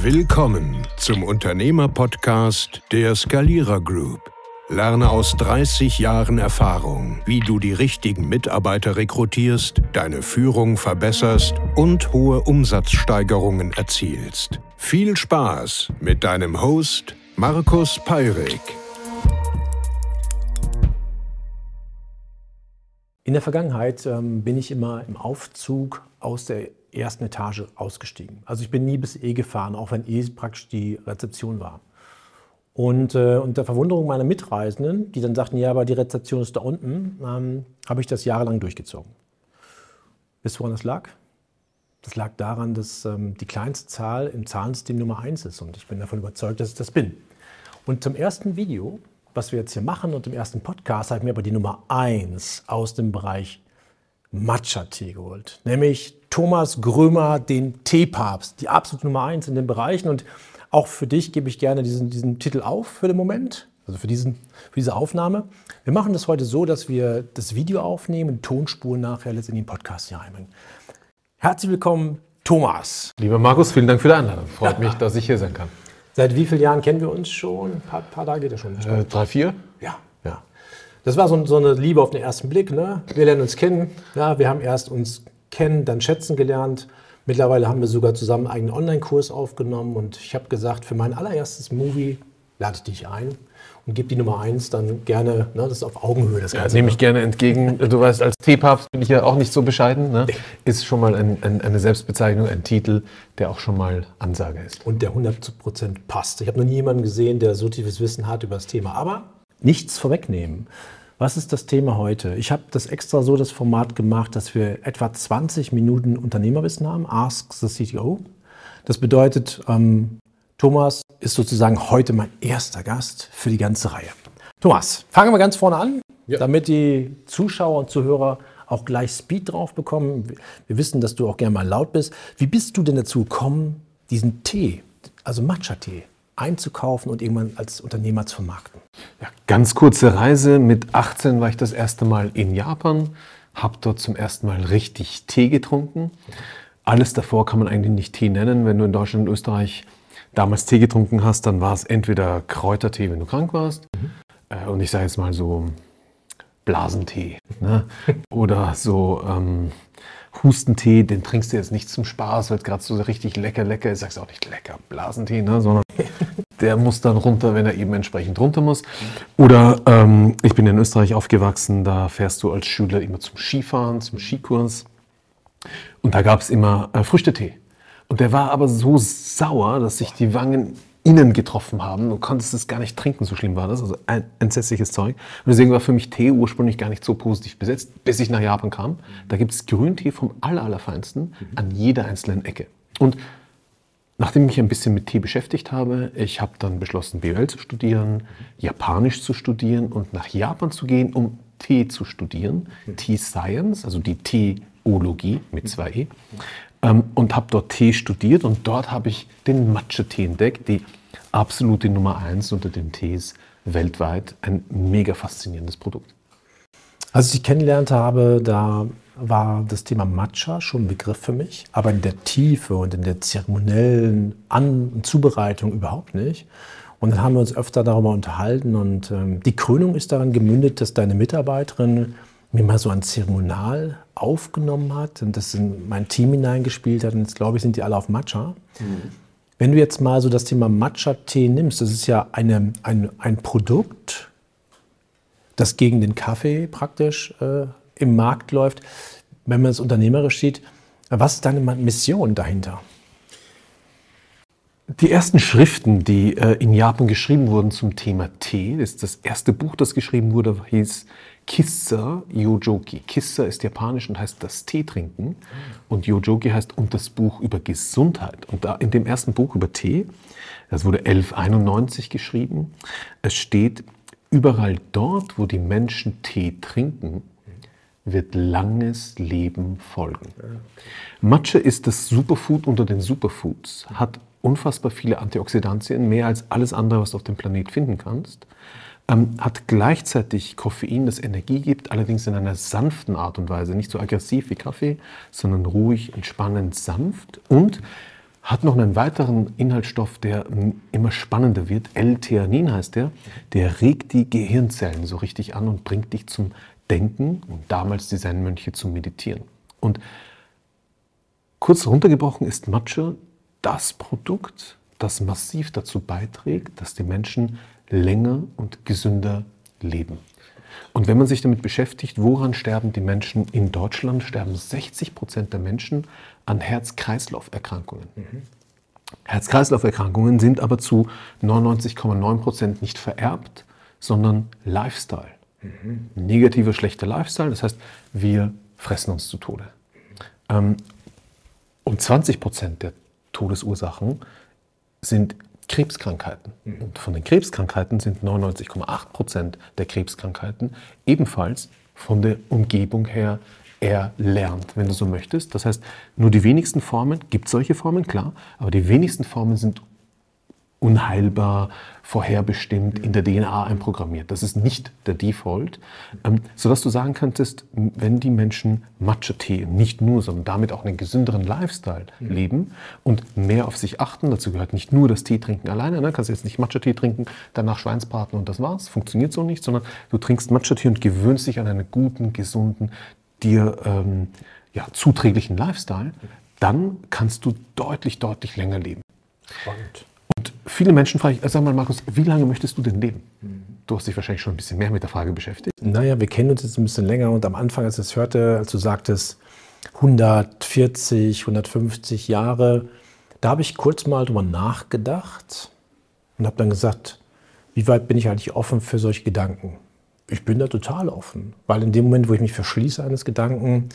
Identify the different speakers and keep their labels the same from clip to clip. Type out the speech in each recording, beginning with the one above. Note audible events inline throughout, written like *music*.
Speaker 1: Willkommen zum Unternehmerpodcast der Skalierer Group. Lerne aus 30 Jahren Erfahrung, wie du die richtigen Mitarbeiter rekrutierst, deine Führung verbesserst und hohe Umsatzsteigerungen erzielst. Viel Spaß mit deinem Host Markus Peirik.
Speaker 2: In der Vergangenheit ähm, bin ich immer im Aufzug aus der ersten Etage ausgestiegen. Also ich bin nie bis E gefahren, auch wenn E praktisch die Rezeption war. Und äh, unter Verwunderung meiner Mitreisenden, die dann sagten, ja, aber die Rezeption ist da unten, ähm, habe ich das jahrelang durchgezogen. Wisst ihr, woran das lag? Das lag daran, dass ähm, die kleinste Zahl im Zahlensystem Nummer 1 ist und ich bin davon überzeugt, dass ich das bin. Und zum ersten Video, was wir jetzt hier machen und im ersten Podcast, habe ich mir aber die Nummer 1 aus dem Bereich Matcha-Tee geholt. Nämlich Thomas Grömer, den Teepapst, die absolute Nummer eins in den Bereichen. Und auch für dich gebe ich gerne diesen, diesen Titel auf für den Moment, also für, diesen, für diese Aufnahme. Wir machen das heute so, dass wir das Video aufnehmen, Tonspuren nachher letztendlich in den Podcast hier einbringen. Herzlich willkommen, Thomas.
Speaker 3: Lieber Markus, vielen Dank für die Einladung. Freut *laughs* mich, dass ich hier sein kann.
Speaker 2: Seit wie vielen Jahren kennen wir uns schon? Ein paar, paar Tage geht ja schon.
Speaker 3: Äh, drei, vier?
Speaker 2: Ja, ja. Das war so, so, eine Liebe auf den ersten Blick. Ne? Wir lernen uns kennen. Ja, wir haben erst uns kennen, dann schätzen gelernt. Mittlerweile haben wir sogar zusammen einen eigenen Online-Kurs aufgenommen und ich habe gesagt, für mein allererstes Movie lade ich dich ein und gebe die Nummer eins dann gerne, ne, das ist auf Augenhöhe das
Speaker 3: Ganze. Ja, nehme ich gerne entgegen. Du weißt, als Teepapst bin ich ja auch nicht so bescheiden. Ne? Ist schon mal ein, ein, eine Selbstbezeichnung, ein Titel, der auch schon mal Ansage ist.
Speaker 2: Und der 100% passt. Ich habe noch nie jemanden gesehen, der so tiefes Wissen hat über das Thema. Aber nichts vorwegnehmen. Was ist das Thema heute? Ich habe das extra so das Format gemacht, dass wir etwa 20 Minuten Unternehmerwissen haben, Ask the CTO. Das bedeutet, ähm, Thomas ist sozusagen heute mein erster Gast für die ganze Reihe. Thomas, fangen wir ganz vorne an, ja. damit die Zuschauer und Zuhörer auch gleich Speed drauf bekommen. Wir wissen, dass du auch gerne mal laut bist. Wie bist du denn dazu gekommen, diesen Tee, also Matcha-Tee, einzukaufen und irgendwann als Unternehmer zu vermarkten?
Speaker 3: Ja, ganz kurze Reise. Mit 18 war ich das erste Mal in Japan, habe dort zum ersten Mal richtig Tee getrunken. Alles davor kann man eigentlich nicht Tee nennen. Wenn du in Deutschland und Österreich damals Tee getrunken hast, dann war es entweder Kräutertee, wenn du krank warst, mhm. äh, und ich sage jetzt mal so Blasentee. Ne? *laughs* Oder so ähm, Hustentee, den trinkst du jetzt nicht zum Spaß, weil es gerade so richtig lecker, lecker ist. Sagst auch nicht lecker Blasentee, ne? sondern der muss dann runter, wenn er eben entsprechend runter muss. Oder ähm, ich bin in Österreich aufgewachsen, da fährst du als Schüler immer zum Skifahren, zum Skikurs. Und da gab es immer äh, Früchtetee. Und der war aber so sauer, dass sich die Wangen innen getroffen haben. Du konntest es gar nicht trinken, so schlimm war das. Also ein entsetzliches Zeug. Und deswegen war für mich Tee ursprünglich gar nicht so positiv besetzt, bis ich nach Japan kam. Da gibt es Grüntee vom aller, allerfeinsten an jeder einzelnen Ecke. Und nachdem ich mich ein bisschen mit Tee beschäftigt habe, ich habe dann beschlossen, BWL zu studieren, Japanisch zu studieren und nach Japan zu gehen, um Tee zu studieren. Tea Science, also die Teeologie mit zwei E. Ähm, und habe dort Tee studiert und dort habe ich den Matcha-Tee entdeckt, die absolute Nummer eins unter den Tees weltweit. Ein mega faszinierendes Produkt.
Speaker 2: Als ich dich kennengelernt habe, da war das Thema Matcha schon ein Begriff für mich, aber in der Tiefe und in der zeremoniellen An- und Zubereitung überhaupt nicht. Und dann haben wir uns öfter darüber unterhalten und ähm, die Krönung ist daran gemündet, dass deine Mitarbeiterin mir mal so ein Zeremonial aufgenommen hat und das in mein Team hineingespielt hat. Und jetzt glaube ich, sind die alle auf Matcha. Mhm. Wenn du jetzt mal so das Thema Matcha-Tee nimmst, das ist ja eine, ein, ein Produkt, das gegen den Kaffee praktisch äh, im Markt läuft. Wenn man es unternehmerisch sieht, was ist deine Mission dahinter?
Speaker 3: Die ersten Schriften, die äh, in Japan geschrieben wurden zum Thema Tee, das, ist das erste Buch, das geschrieben wurde, hieß Kissa Yojoki. Kissa ist japanisch und heißt das Tee trinken. Und Yojoki heißt und das Buch über Gesundheit. Und da in dem ersten Buch über Tee, das wurde 1191 geschrieben, es steht, überall dort, wo die Menschen Tee trinken, wird langes Leben folgen. Matcha ist das Superfood unter den Superfoods, hat unfassbar viele Antioxidantien, mehr als alles andere, was du auf dem Planet finden kannst ähm, hat gleichzeitig Koffein, das Energie gibt, allerdings in einer sanften Art und Weise. Nicht so aggressiv wie Kaffee, sondern ruhig, entspannend, sanft. Und hat noch einen weiteren Inhaltsstoff, der immer spannender wird. L-Theanin heißt der. Der regt die Gehirnzellen so richtig an und bringt dich zum Denken und damals die Zen-Mönche zum Meditieren. Und kurz runtergebrochen ist Matcha das Produkt, das massiv dazu beiträgt, dass die Menschen länger und gesünder leben. Und wenn man sich damit beschäftigt, woran sterben die Menschen in Deutschland, sterben 60 Prozent der Menschen an Herz-Kreislauf-Erkrankungen. Mhm. Herz-Kreislauf-Erkrankungen sind aber zu 99,9 Prozent nicht vererbt, sondern Lifestyle. Mhm. Negativer, schlechter Lifestyle, das heißt, wir fressen uns zu Tode. Ähm, und 20 Prozent der Todesursachen sind Krebskrankheiten. Mhm. Und von den Krebskrankheiten sind 99,8 Prozent der Krebskrankheiten ebenfalls von der Umgebung her erlernt, wenn du so möchtest. Das heißt, nur die wenigsten Formen, gibt solche Formen, klar, aber die wenigsten Formen sind unheilbar, vorherbestimmt, in der DNA einprogrammiert. Das ist nicht der Default, ähm, sodass du sagen könntest, wenn die Menschen Matcha-Tee nicht nur, sondern damit auch einen gesünderen Lifestyle mhm. leben und mehr auf sich achten, dazu gehört nicht nur das Tee trinken alleine, ne? kannst jetzt nicht Matcha-Tee trinken, danach Schweinsbraten und das war's, funktioniert so nicht, sondern du trinkst Matcha-Tee und gewöhnst dich an einen guten, gesunden, dir ähm, ja, zuträglichen Lifestyle, dann kannst du deutlich, deutlich länger leben. Spannend. Viele Menschen fragen, sag mal Markus, wie lange möchtest du denn leben? Du hast dich wahrscheinlich schon ein bisschen mehr mit der Frage beschäftigt.
Speaker 2: Naja, wir kennen uns jetzt ein bisschen länger und am Anfang, als ich es hörte, als du sagtest 140, 150 Jahre, da habe ich kurz mal drüber nachgedacht und habe dann gesagt, wie weit bin ich eigentlich offen für solche Gedanken? Ich bin da total offen, weil in dem Moment, wo ich mich verschließe eines Gedanken,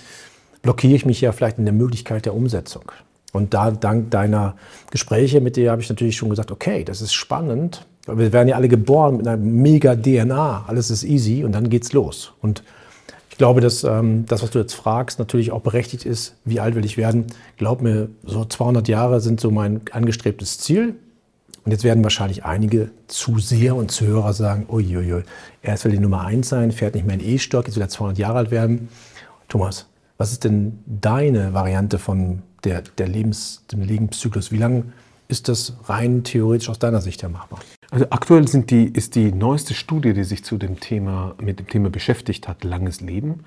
Speaker 2: blockiere ich mich ja vielleicht in der Möglichkeit der Umsetzung. Und da, dank deiner Gespräche mit dir, habe ich natürlich schon gesagt, okay, das ist spannend. Wir werden ja alle geboren mit einer mega DNA. Alles ist easy und dann geht's los. Und ich glaube, dass ähm, das, was du jetzt fragst, natürlich auch berechtigt ist. Wie alt will ich werden? Glaub mir, so 200 Jahre sind so mein angestrebtes Ziel. Und jetzt werden wahrscheinlich einige Zuseher und Zuhörer sagen, uiuiui, erst will die Nummer eins sein, fährt nicht mehr in E-Stock, jetzt will er 200 Jahre alt werden. Thomas, was ist denn deine Variante von der, der Lebens, dem Lebenszyklus? Wie lange ist das rein theoretisch aus deiner Sicht her machbar?
Speaker 3: Also aktuell die, ist die neueste Studie, die sich zu dem Thema, mit dem Thema beschäftigt hat, langes Leben.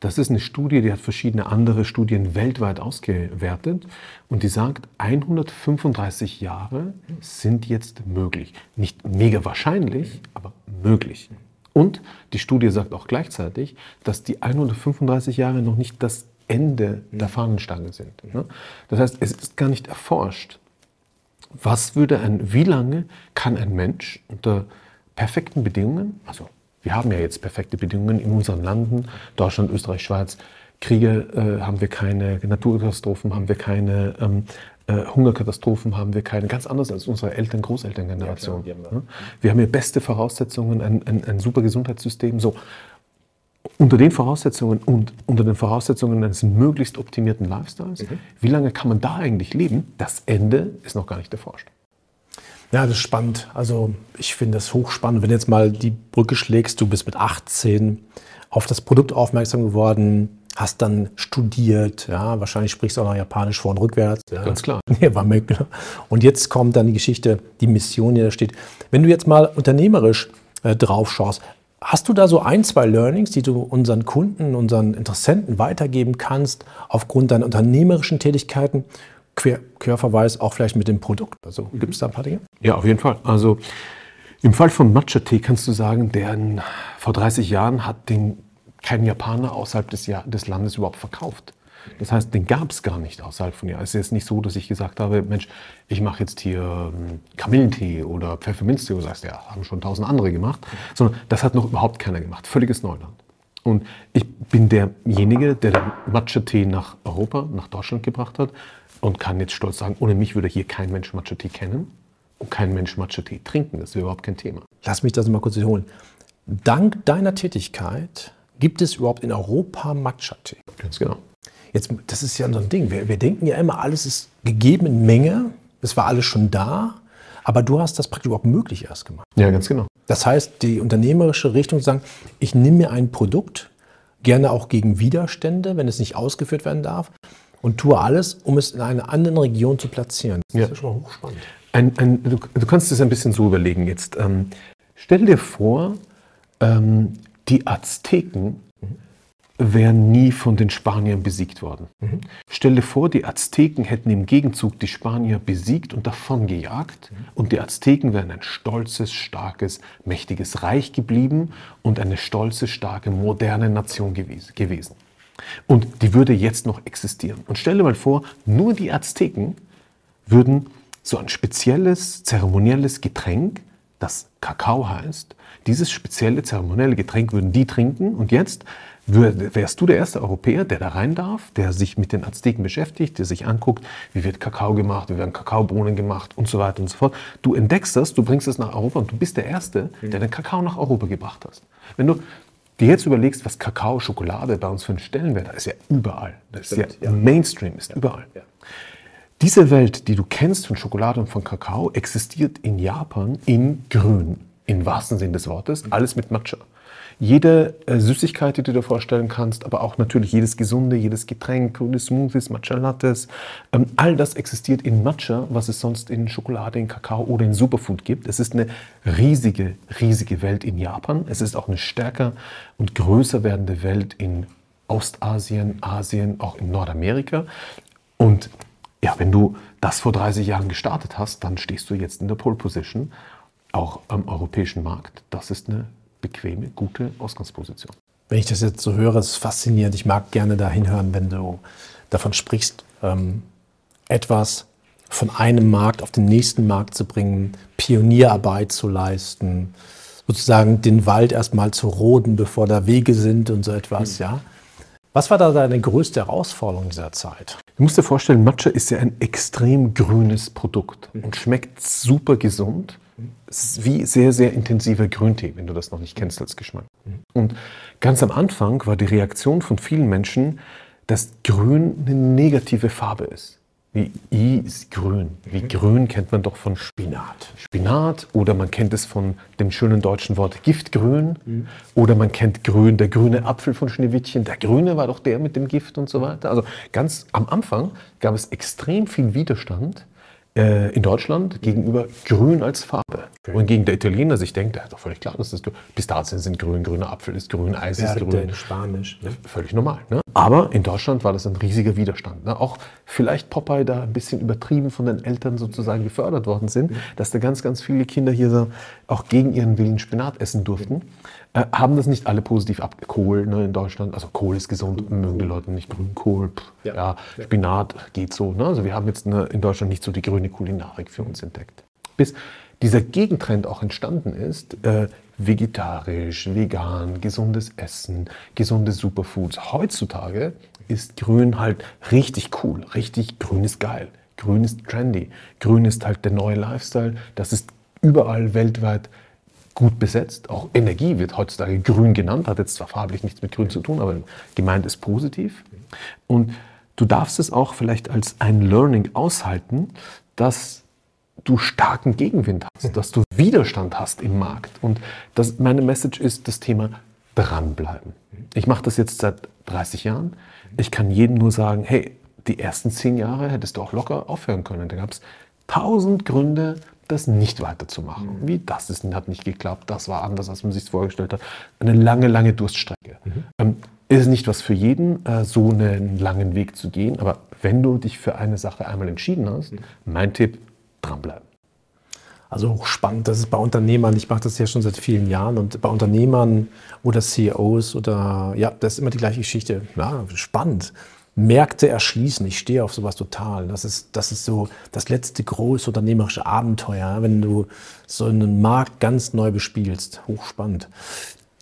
Speaker 3: Das ist eine Studie, die hat verschiedene andere Studien weltweit ausgewertet und die sagt, 135 Jahre sind jetzt möglich. Nicht mega wahrscheinlich, aber möglich. Und die Studie sagt auch gleichzeitig, dass die 135 Jahre noch nicht das Ende der Fahnenstange sind. Ne? Das heißt, es ist gar nicht erforscht, was würde ein, wie lange kann ein Mensch unter perfekten Bedingungen, also wir haben ja jetzt perfekte Bedingungen in unseren Landen, Deutschland, Österreich, Schweiz, Kriege äh, haben wir keine, Naturkatastrophen haben wir keine, ähm, äh, Hungerkatastrophen haben wir keine, ganz anders als unsere Eltern, Großelterngeneration. Ja, klar, wir, haben wir haben hier beste Voraussetzungen, ein, ein, ein super Gesundheitssystem. So. Unter den Voraussetzungen und unter den Voraussetzungen eines möglichst optimierten Lifestyles, mhm. wie lange kann man da eigentlich leben? Das Ende ist noch gar nicht erforscht.
Speaker 2: Ja, das ist spannend. Also ich finde das hochspannend. Wenn du jetzt mal die Brücke schlägst, du bist mit 18 auf das Produkt aufmerksam geworden, hast dann studiert, ja, wahrscheinlich sprichst du auch noch Japanisch vor und rückwärts. Ja.
Speaker 3: Ganz klar. *laughs*
Speaker 2: Ja, war klar. Und jetzt kommt dann die Geschichte, die Mission, die da steht. Wenn du jetzt mal unternehmerisch äh, drauf schaust, hast du da so ein, zwei Learnings, die du unseren Kunden, unseren Interessenten weitergeben kannst, aufgrund deiner unternehmerischen Tätigkeiten? Quer, Querverweis auch vielleicht mit dem Produkt. Also gibt es da ein paar Dinge?
Speaker 3: Ja, auf jeden Fall. Also im Fall von Matcha-Tee kannst du sagen, der vor 30 Jahren hat den kein Japaner außerhalb des, des Landes überhaupt verkauft. Das heißt, den gab es gar nicht außerhalb von hier. Es ist jetzt nicht so, dass ich gesagt habe, Mensch, ich mache jetzt hier ähm, Kamillentee oder Pfefferminztee. Du sagst, ja, haben schon tausend andere gemacht. Sondern das hat noch überhaupt keiner gemacht. Völliges Neuland. Und ich bin derjenige, der den Matcha-Tee nach Europa, nach Deutschland gebracht hat und kann jetzt stolz sagen, ohne mich würde hier kein Mensch Matcha-Tee kennen und kein Mensch Matcha-Tee trinken. Das wäre überhaupt kein Thema.
Speaker 2: Lass mich das mal kurz wiederholen. Dank deiner Tätigkeit Gibt es überhaupt in Europa Matcha-Tee?
Speaker 3: Ganz genau.
Speaker 2: Jetzt, das ist ja so ein Ding. Wir, wir denken ja immer, alles ist gegeben in Menge. Es war alles schon da. Aber du hast das praktisch überhaupt möglich erst gemacht.
Speaker 3: Ja, ganz genau.
Speaker 2: Das heißt, die unternehmerische Richtung zu sagen, ich nehme mir ein Produkt, gerne auch gegen Widerstände, wenn es nicht ausgeführt werden darf. und tue alles, um es in einer anderen Region zu platzieren.
Speaker 3: Das ja. ist schon mal hochspannend. Ein, ein, du, du, kannst es ein bisschen so überlegen jetzt. Ähm, stell dir vor, ähm, die Azteken wären nie von den Spaniern besiegt worden. Mhm. Stell dir vor, die Azteken hätten im Gegenzug die Spanier besiegt und davongejagt mhm. und die Azteken wären ein stolzes, starkes, mächtiges Reich geblieben und eine stolze, starke, moderne Nation gewesen. Und die würde jetzt noch existieren. Und stell dir mal vor, nur die Azteken würden so ein spezielles, zeremonielles Getränk, das Kakao heißt, dieses spezielle, zeremonielle Getränk würden die trinken und jetzt wärst du der erste Europäer, der da rein darf, der sich mit den Azteken beschäftigt, der sich anguckt, wie wird Kakao gemacht, wie werden Kakaobohnen gemacht und so weiter und so fort. Du entdeckst das, du bringst es nach Europa und du bist der Erste, der den Kakao nach Europa gebracht hast. Wenn du dir jetzt überlegst, was Kakao, Schokolade bei uns für einen Stellenwert hat, ist ja überall. Das Stimmt, ist ja, ja, Mainstream, ist ja, überall. Ja. Diese Welt, die du kennst von Schokolade und von Kakao, existiert in Japan in Grün, im wahrsten Sinn des Wortes, alles mit Matcha jede äh, Süßigkeit, die du dir vorstellen kannst, aber auch natürlich jedes Gesunde, jedes Getränk, grüne Smoothies, Matcha Lattes, ähm, all das existiert in Matcha, was es sonst in Schokolade, in Kakao oder in Superfood gibt. Es ist eine riesige, riesige Welt in Japan. Es ist auch eine stärker und größer werdende Welt in Ostasien, Asien, auch in Nordamerika. Und ja, wenn du das vor 30 Jahren gestartet hast, dann stehst du jetzt in der Pole Position, auch am europäischen Markt. Das ist eine bequeme, gute Ausgangsposition.
Speaker 2: Wenn ich das jetzt so höre, ist es faszinierend. Ich mag gerne da hinhören, wenn du davon sprichst, ähm, etwas von einem Markt auf den nächsten Markt zu bringen, Pionierarbeit zu leisten, sozusagen den Wald erstmal zu roden, bevor da Wege sind und so etwas, mhm. ja. Was war da deine größte Herausforderung dieser Zeit?
Speaker 3: Du musst dir vorstellen, Matcha ist ja ein extrem grünes Produkt und schmeckt super gesund es ist wie sehr, sehr intensiver Grüntee, wenn du das noch nicht kennst als Geschmack. Und ganz am Anfang war die Reaktion von vielen Menschen, dass Grün eine negative Farbe ist. Wie I ist grün. Wie grün kennt man doch von Spinat. Spinat oder man kennt es von dem schönen deutschen Wort Giftgrün mhm. oder man kennt grün, der grüne Apfel von Schneewittchen. Der grüne war doch der mit dem Gift und so weiter. Also ganz am Anfang gab es extrem viel Widerstand äh, in Deutschland gegenüber grün als Farbe. Okay. Wohingegen der Italiener sich denkt, ja, doch völlig klar, dass das Pistazien sind grün, grüner Apfel ist grün, Eis Verde, ist grün.
Speaker 2: Spanisch.
Speaker 3: Ne? Völlig normal. Ne? Aber in Deutschland war das ein riesiger Widerstand. Ne? Auch vielleicht Popeye da ein bisschen übertrieben von den Eltern sozusagen gefördert worden sind, mhm. dass da ganz, ganz viele Kinder hier so auch gegen ihren Willen Spinat essen durften. Mhm. Äh, haben das nicht alle positiv ab. Kohl ne, in Deutschland, also Kohl ist gesund, mögen die Leute nicht Grünkohl, pff, ja. ja. Spinat geht so. Ne? Also wir haben jetzt eine, in Deutschland nicht so die grüne Kulinarik für uns entdeckt. Bis dieser Gegentrend auch entstanden ist, äh, vegetarisch, vegan, gesundes Essen, gesunde Superfoods. Heutzutage ist Grün halt richtig cool, richtig Grün ist geil. Grün ist trendy. Grün ist halt der neue Lifestyle. Das ist überall weltweit gut besetzt. Auch Energie wird heutzutage grün genannt, hat jetzt zwar farblich nichts mit grün zu tun, aber gemeint ist positiv. Und du darfst es auch vielleicht als ein Learning aushalten, dass du starken Gegenwind hast, dass du Widerstand hast im Markt. Und das, meine Message ist das Thema dranbleiben. Ich mache das jetzt seit 30 Jahren. Ich kann jedem nur sagen, hey, die ersten zehn Jahre hättest du auch locker aufhören können. Da gab es tausend Gründe, das nicht weiterzumachen. Mhm. Wie das ist, hat nicht geklappt, das war anders, als man sich vorgestellt hat. Eine lange, lange Durststrecke. Mhm. Ähm, ist nicht was für jeden, äh, so einen langen Weg zu gehen, aber wenn du dich für eine Sache einmal entschieden hast, mhm. mein Tipp, dranbleiben.
Speaker 2: Also hochspannend, das ist bei Unternehmern, ich mache das ja schon seit vielen Jahren und bei Unternehmern oder CEOs oder ja, das ist immer die gleiche Geschichte. Ja, spannend. Märkte erschließen. Ich stehe auf sowas total. Das ist, das ist so das letzte große unternehmerische Abenteuer, wenn du so einen Markt ganz neu bespielst. Hochspannend.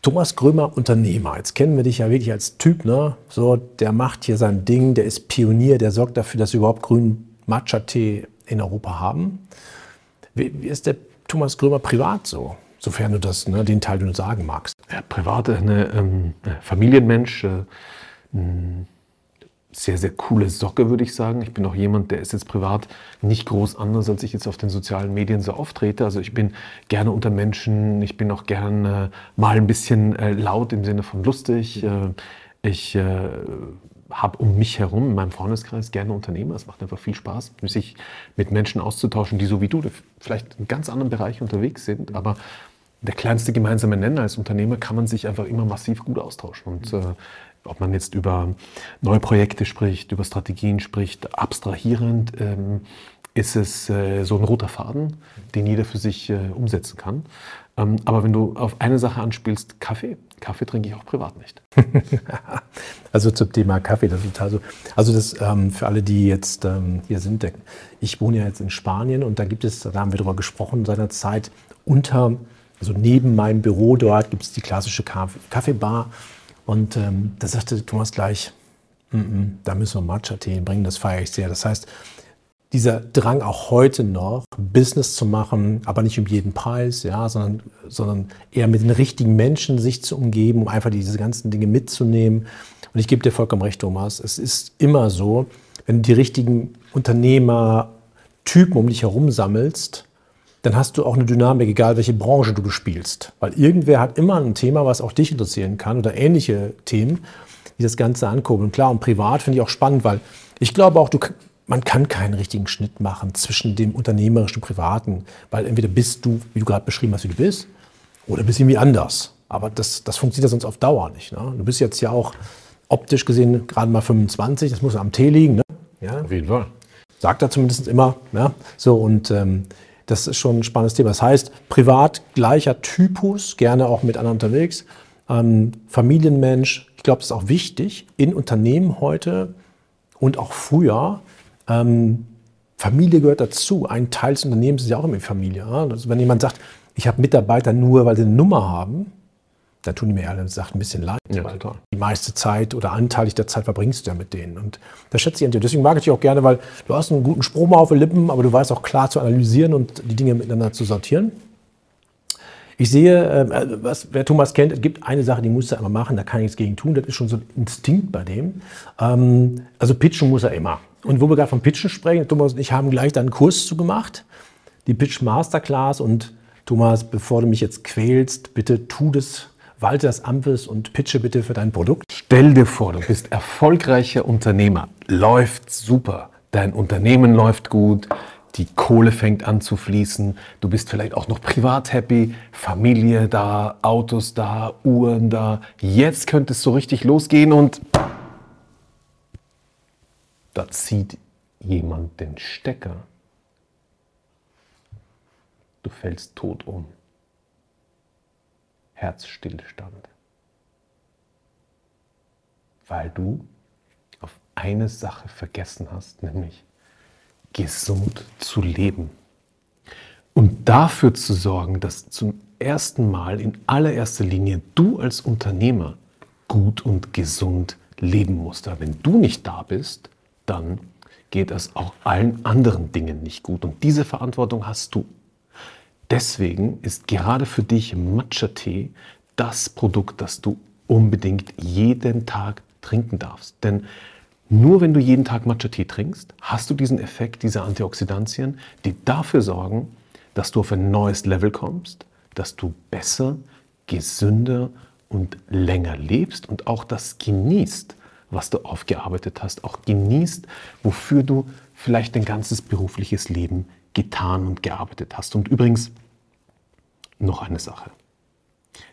Speaker 2: Thomas Grömer, Unternehmer. Jetzt kennen wir dich ja wirklich als Typ, ne? So, der macht hier sein Ding, der ist Pionier, der sorgt dafür, dass wir überhaupt grünen Matcha-Tee in Europa haben. Wie, wie, ist der Thomas Grömer privat so? Sofern du das, ne, den Teil du sagen magst.
Speaker 3: Ja, privat, eine ähm, Familienmensch. Äh, sehr, sehr coole Socke, würde ich sagen. Ich bin auch jemand, der ist jetzt privat nicht groß anders, als ich jetzt auf den sozialen Medien so auftrete. Also ich bin gerne unter Menschen, ich bin auch gerne äh, mal ein bisschen äh, laut im Sinne von lustig. Äh, ich äh, habe um mich herum in meinem Freundeskreis gerne Unternehmer. Es macht einfach viel Spaß, sich mit Menschen auszutauschen, die so wie du vielleicht in ganz anderen Bereichen unterwegs sind. Aber der kleinste gemeinsame Nenner als Unternehmer kann man sich einfach immer massiv gut austauschen. Und äh, ob man jetzt über neue Projekte spricht, über Strategien spricht, abstrahierend, ähm, ist es äh, so ein roter Faden, den jeder für sich äh, umsetzen kann. Ähm, aber wenn du auf eine Sache anspielst, Kaffee. Kaffee trinke ich auch privat nicht. *laughs*
Speaker 2: also zum Thema Kaffee, das ist total so. Also das ähm, für alle, die jetzt ähm, hier sind, ich wohne ja jetzt in Spanien und da gibt es, da haben wir darüber gesprochen seinerzeit, unter, also neben meinem Büro dort gibt es die klassische Kaffeebar. Und ähm, da sagte Thomas gleich, mm -mm, da müssen wir Matcha-Tee bringen, das feiere ich sehr. Das heißt, dieser Drang auch heute noch, Business zu machen, aber nicht um jeden Preis, ja, sondern, sondern eher mit den richtigen Menschen sich zu umgeben, um einfach diese ganzen Dinge mitzunehmen. Und ich gebe dir vollkommen recht, Thomas. Es ist immer so, wenn du die richtigen Unternehmertypen um dich herum sammelst, dann hast du auch eine Dynamik, egal welche Branche du bespielst. Weil irgendwer hat immer ein Thema, was auch dich interessieren kann oder ähnliche Themen, die das Ganze ankurbeln. Klar, und privat finde ich auch spannend, weil ich glaube auch, du, man kann keinen richtigen Schnitt machen zwischen dem unternehmerischen und privaten, weil entweder bist du, wie du gerade beschrieben hast, wie du bist, oder bist irgendwie anders. Aber das, das funktioniert ja sonst auf Dauer nicht. Ne? Du bist jetzt ja auch optisch gesehen gerade mal 25, das muss am Tee liegen. Ne?
Speaker 3: Ja? Auf jeden Fall.
Speaker 2: Sagt er zumindest immer. Ja? So, und ähm, das ist schon ein spannendes Thema. Das heißt, privat gleicher Typus, gerne auch mit anderen unterwegs. Ähm, Familienmensch, ich glaube, das ist auch wichtig in Unternehmen heute und auch früher, ähm, Familie gehört dazu. Ein Teil des Unternehmens ist ja auch immer Familie. Also wenn jemand sagt, ich habe Mitarbeiter nur, weil sie eine Nummer haben, dann tun die mir ehrlich gesagt ein bisschen leid.
Speaker 3: Ja, total.
Speaker 2: Die meiste Zeit oder anteilig der Zeit verbringst du ja mit denen. Und das schätze ich an dir. Deswegen mag ich dich auch gerne, weil du hast einen guten Sprung auf den Lippen, aber du weißt auch klar zu analysieren und die Dinge miteinander zu sortieren. Ich sehe, äh, was, wer Thomas kennt, es gibt eine Sache, die muss er immer machen, da kann ich nichts gegen tun, das ist schon so ein Instinkt bei dem. Ähm, also pitchen muss er immer. Und wo wir gerade vom Pitchen sprechen, Thomas und ich haben gleich da einen Kurs zu gemacht, die Pitch Masterclass. Und Thomas, bevor du mich jetzt quälst, bitte tu das, walte das und pitche bitte für dein Produkt.
Speaker 3: Stell dir vor, du bist erfolgreicher Unternehmer, läuft super, dein Unternehmen läuft gut, die Kohle fängt an zu fließen, du bist vielleicht auch noch privat happy, Familie da, Autos da, Uhren da. Jetzt könnte es so richtig losgehen und da zieht jemand den Stecker. Du fällst tot um. Herzstillstand. Weil du auf eine Sache vergessen hast, nämlich gesund zu leben. Und dafür zu sorgen, dass zum ersten Mal in allererster Linie du als Unternehmer gut und gesund leben musst. Aber wenn du nicht da bist, dann geht es auch allen anderen Dingen nicht gut. Und diese Verantwortung hast du. Deswegen ist gerade für dich Matcha-Tee das Produkt, das du unbedingt jeden Tag trinken darfst. Denn nur wenn du jeden Tag Matcha-Tee trinkst, hast du diesen Effekt dieser Antioxidantien, die dafür sorgen, dass du auf ein neues Level kommst, dass du besser, gesünder und länger lebst und auch das genießt, was du aufgearbeitet hast, auch genießt, wofür du vielleicht dein ganzes berufliches Leben getan und gearbeitet hast. Und übrigens noch eine Sache.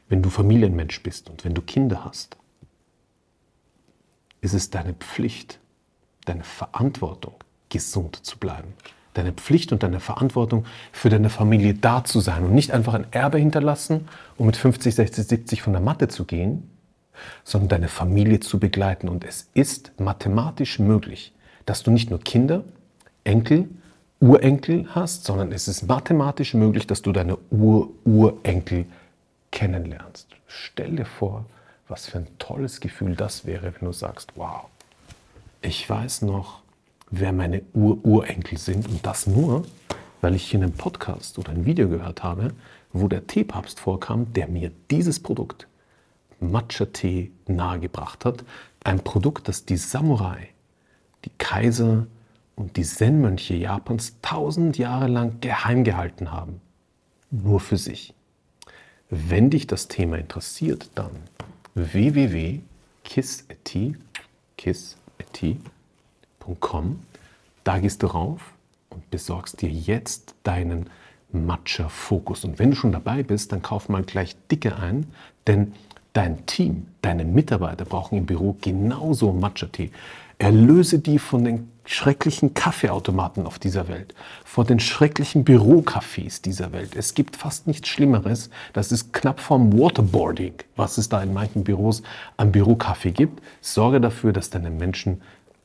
Speaker 3: Wenn du Familienmensch bist und wenn du Kinder hast, ist es deine Pflicht, deine Verantwortung, gesund zu bleiben. Deine Pflicht und deine Verantwortung für deine Familie da zu sein und nicht einfach ein Erbe hinterlassen, um mit 50, 60, 70 von der Matte zu gehen, sondern deine Familie zu begleiten. Und es ist mathematisch möglich, dass du nicht nur Kinder, Enkel, Urenkel hast, sondern es ist mathematisch möglich, dass du deine Ur-Urenkel kennenlernst. Stell dir vor, was für ein tolles Gefühl das wäre, wenn du sagst, wow, ich weiß noch, wer meine Ur-Urenkel sind und das nur, weil ich in einem Podcast oder ein Video gehört habe, wo der Teepapst vorkam, der mir dieses Produkt Matcha-Tee nahegebracht hat. Ein Produkt, das die Samurai, die Kaiser und die Zen-Mönche Japans tausend Jahre lang geheim gehalten haben. Nur für sich. Wenn dich das Thema interessiert, dann www.kiss.t, kiss matcha.com. Da gehst du rauf und besorgst dir jetzt deinen Matcha Fokus. Und wenn du schon dabei bist, dann kauf mal gleich dicke ein, denn dein Team, deine Mitarbeiter brauchen im Büro genauso Matcha-Tee. Erlöse die von den schrecklichen Kaffeeautomaten auf dieser Welt, vor den schrecklichen Bürocafés dieser Welt. Es gibt fast nichts Schlimmeres. Das ist knapp vom Waterboarding, was es da in manchen Büros am Bürokaffee gibt. Sorge dafür, dass deine Menschen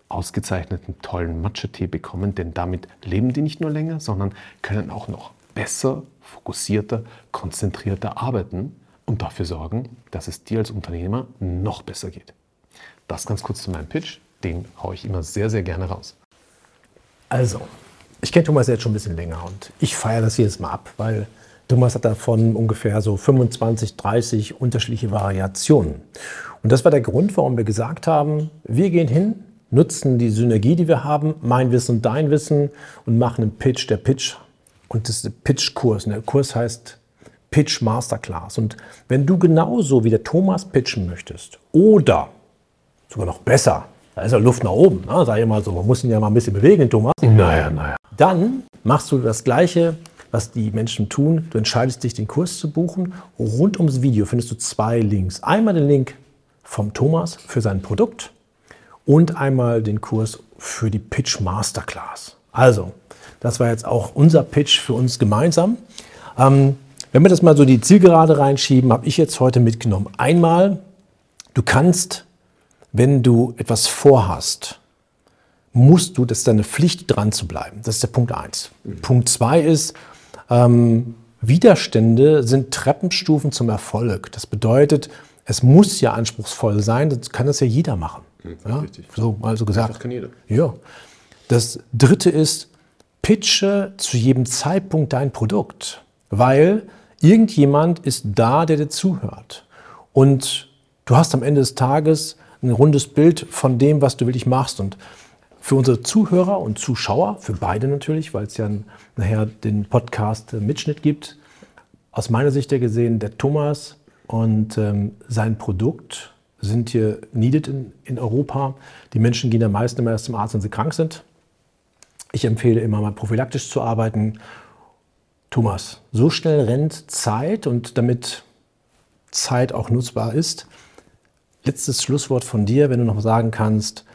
Speaker 3: ausgezeichneten, tollen Matcha-Tee bekommen, denn damit leben die nicht nur länger, sondern können auch noch besser, fokussierter, konzentrierter arbeiten und dafür sorgen, dass es dir als Unternehmer noch besser geht. Das ganz kurz zu meinem Pitch. Den haue ich immer sehr, sehr gerne raus.
Speaker 2: Also, ich kenne Thomas jetzt schon ein bisschen länger und ich feiere das jedes Mal ab, weil Thomas hat davon ungefähr so 25, 30 unterschiedliche Variationen. Und das war der Grund, warum wir gesagt haben, wir gehen hin, nutzen die Synergie, die wir haben, mein Wissen und dein Wissen und machen einen Pitch. Der Pitch und das ist der Pitch-Kurs. Der Kurs heißt Pitch Masterclass. Und wenn du genauso wie der Thomas pitchen möchtest oder sogar noch besser, da ist ja Luft nach oben, ne? sag ich mal so, man muss ihn ja mal ein bisschen bewegen, Thomas.
Speaker 3: Naja, naja.
Speaker 2: Dann machst du das Gleiche, was die Menschen tun. Du entscheidest dich, den Kurs zu buchen. Rund ums Video findest du zwei Links. Einmal den Link vom Thomas für sein Produkt und einmal den Kurs für die Pitch Masterclass. Also, das war jetzt auch unser Pitch für uns gemeinsam. Ähm, wenn wir das mal so die Zielgerade reinschieben, habe ich jetzt heute mitgenommen. Einmal, du kannst, wenn du etwas vorhast, musst du, das ist deine Pflicht, dran zu bleiben. Das ist der Punkt eins. Mhm. Punkt zwei ist, ähm, Widerstände sind Treppenstufen zum Erfolg. Das bedeutet, es muss ja anspruchsvoll sein, das kann das ja jeder machen. Mhm, ja? So mal so gesagt. Das kann jeder. Ja. Das dritte ist, pitche zu jedem Zeitpunkt dein Produkt, weil irgendjemand ist da, der dir zuhört. Und du hast am Ende des Tages ein rundes Bild von dem, was du wirklich machst. Und für unsere Zuhörer und Zuschauer, für beide natürlich, weil es ja nachher den Podcast Mitschnitt gibt, aus meiner Sicht ja gesehen, der Thomas und ähm, sein Produkt sind hier needed in, in Europa. Die Menschen gehen am meisten immer erst zum Arzt, wenn sie krank sind. Ich empfehle immer mal prophylaktisch zu arbeiten. Thomas, so schnell rennt Zeit und damit Zeit auch nutzbar ist. Letztes Schlusswort von dir, wenn du noch sagen kannst,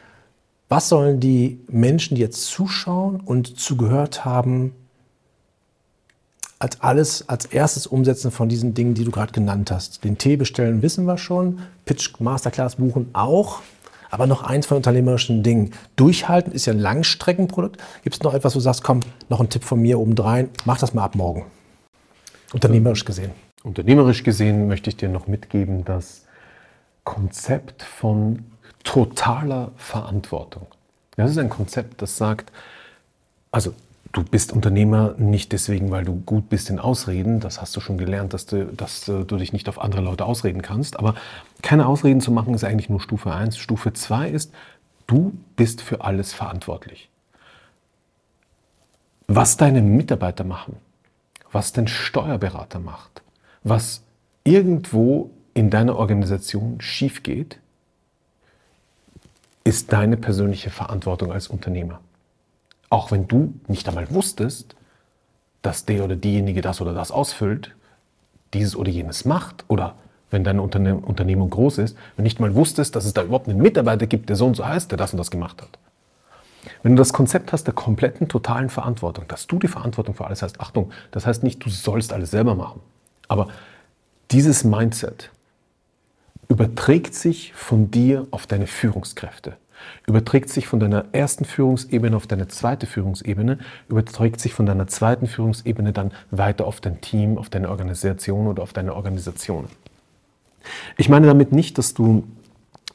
Speaker 2: was sollen die Menschen, die jetzt zuschauen und zugehört haben, als alles als erstes umsetzen von diesen Dingen, die du gerade genannt hast? Den Tee bestellen wissen wir schon, Pitch Masterclass buchen auch. Aber noch eins von unternehmerischen Dingen. Durchhalten ist ja ein Langstreckenprodukt. Gibt es noch etwas, wo du sagst, komm, noch ein Tipp von mir obendrein, mach das mal ab morgen. Unternehmerisch gesehen.
Speaker 3: Unternehmerisch gesehen möchte ich dir noch mitgeben, das Konzept von totaler Verantwortung. Das ist ein Konzept, das sagt, also du bist Unternehmer nicht deswegen, weil du gut bist in Ausreden. Das hast du schon gelernt, dass du, dass du dich nicht auf andere Leute ausreden kannst. Aber keine Ausreden zu machen ist eigentlich nur Stufe 1. Stufe 2 ist, du bist für alles verantwortlich. Was deine Mitarbeiter machen, was dein Steuerberater macht, was irgendwo in deiner Organisation schief geht, ist deine persönliche Verantwortung als Unternehmer. Auch wenn du nicht einmal wusstest, dass der oder diejenige das oder das ausfüllt, dieses oder jenes macht oder wenn deine Unterne Unternehmung groß ist, wenn nicht mal wusstest, dass es da überhaupt einen Mitarbeiter gibt, der so und so heißt, der das und das gemacht hat. Wenn du das Konzept hast der kompletten, totalen Verantwortung, dass du die Verantwortung für alles hast, Achtung, das heißt nicht, du sollst alles selber machen, aber dieses Mindset überträgt sich von dir auf deine Führungskräfte überträgt sich von deiner ersten Führungsebene auf deine zweite Führungsebene, überträgt sich von deiner zweiten Führungsebene dann weiter auf dein Team, auf deine Organisation oder auf deine Organisationen. Ich meine damit nicht, dass du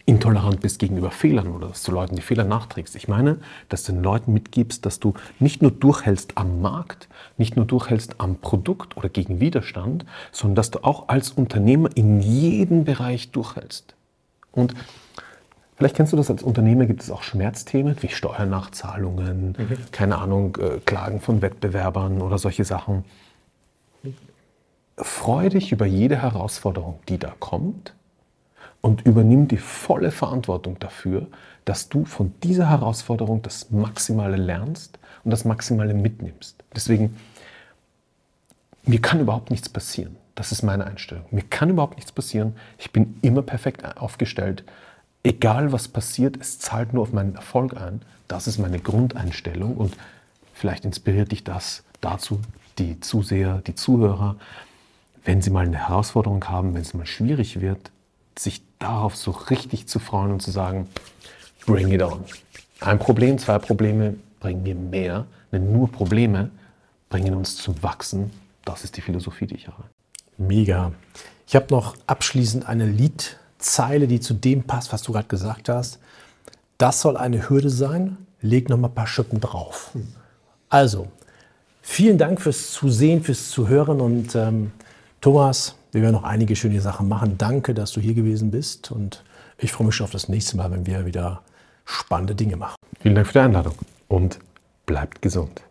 Speaker 3: intolerant bist gegenüber Fehlern oder dass du Leuten die Fehler nachträgst. Ich meine, dass du den Leuten mitgibst, dass du nicht nur durchhältst am Markt, nicht nur durchhältst am Produkt oder gegen Widerstand, sondern dass du auch als Unternehmer in jedem Bereich durchhältst. Und Vielleicht kennst du das als Unternehmer, gibt es auch Schmerzthemen wie Steuernachzahlungen, mhm. keine Ahnung, äh, Klagen von Wettbewerbern oder solche Sachen. Freue dich über jede Herausforderung, die da kommt und übernimm die volle Verantwortung dafür, dass du von dieser Herausforderung das Maximale lernst und das Maximale mitnimmst. Deswegen, mir kann überhaupt nichts passieren. Das ist meine Einstellung. Mir kann überhaupt nichts passieren. Ich bin immer perfekt aufgestellt. Egal was passiert, es zahlt nur auf meinen Erfolg ein. Das ist meine Grundeinstellung und vielleicht inspiriert dich das dazu, die Zuseher, die Zuhörer, wenn sie mal eine Herausforderung haben, wenn es mal schwierig wird, sich darauf so richtig zu freuen und zu sagen, bring it on. Ein Problem, zwei Probleme bringen mir mehr, denn nur Probleme bringen uns zum Wachsen. Das ist die Philosophie, die ich habe.
Speaker 2: Mega. Ich habe noch abschließend eine Liedzeile, die zu dem passt, was du gerade gesagt hast. Das soll eine Hürde sein. Leg noch mal ein paar Schippen drauf. Also, vielen Dank fürs Zusehen, fürs Zuhören und ähm, Thomas, wir werden noch einige schöne Sachen machen. Danke, dass du hier gewesen bist und ich freue mich schon auf das nächste Mal, wenn wir wieder spannende Dinge machen.
Speaker 3: Vielen Dank für die Einladung und bleibt gesund.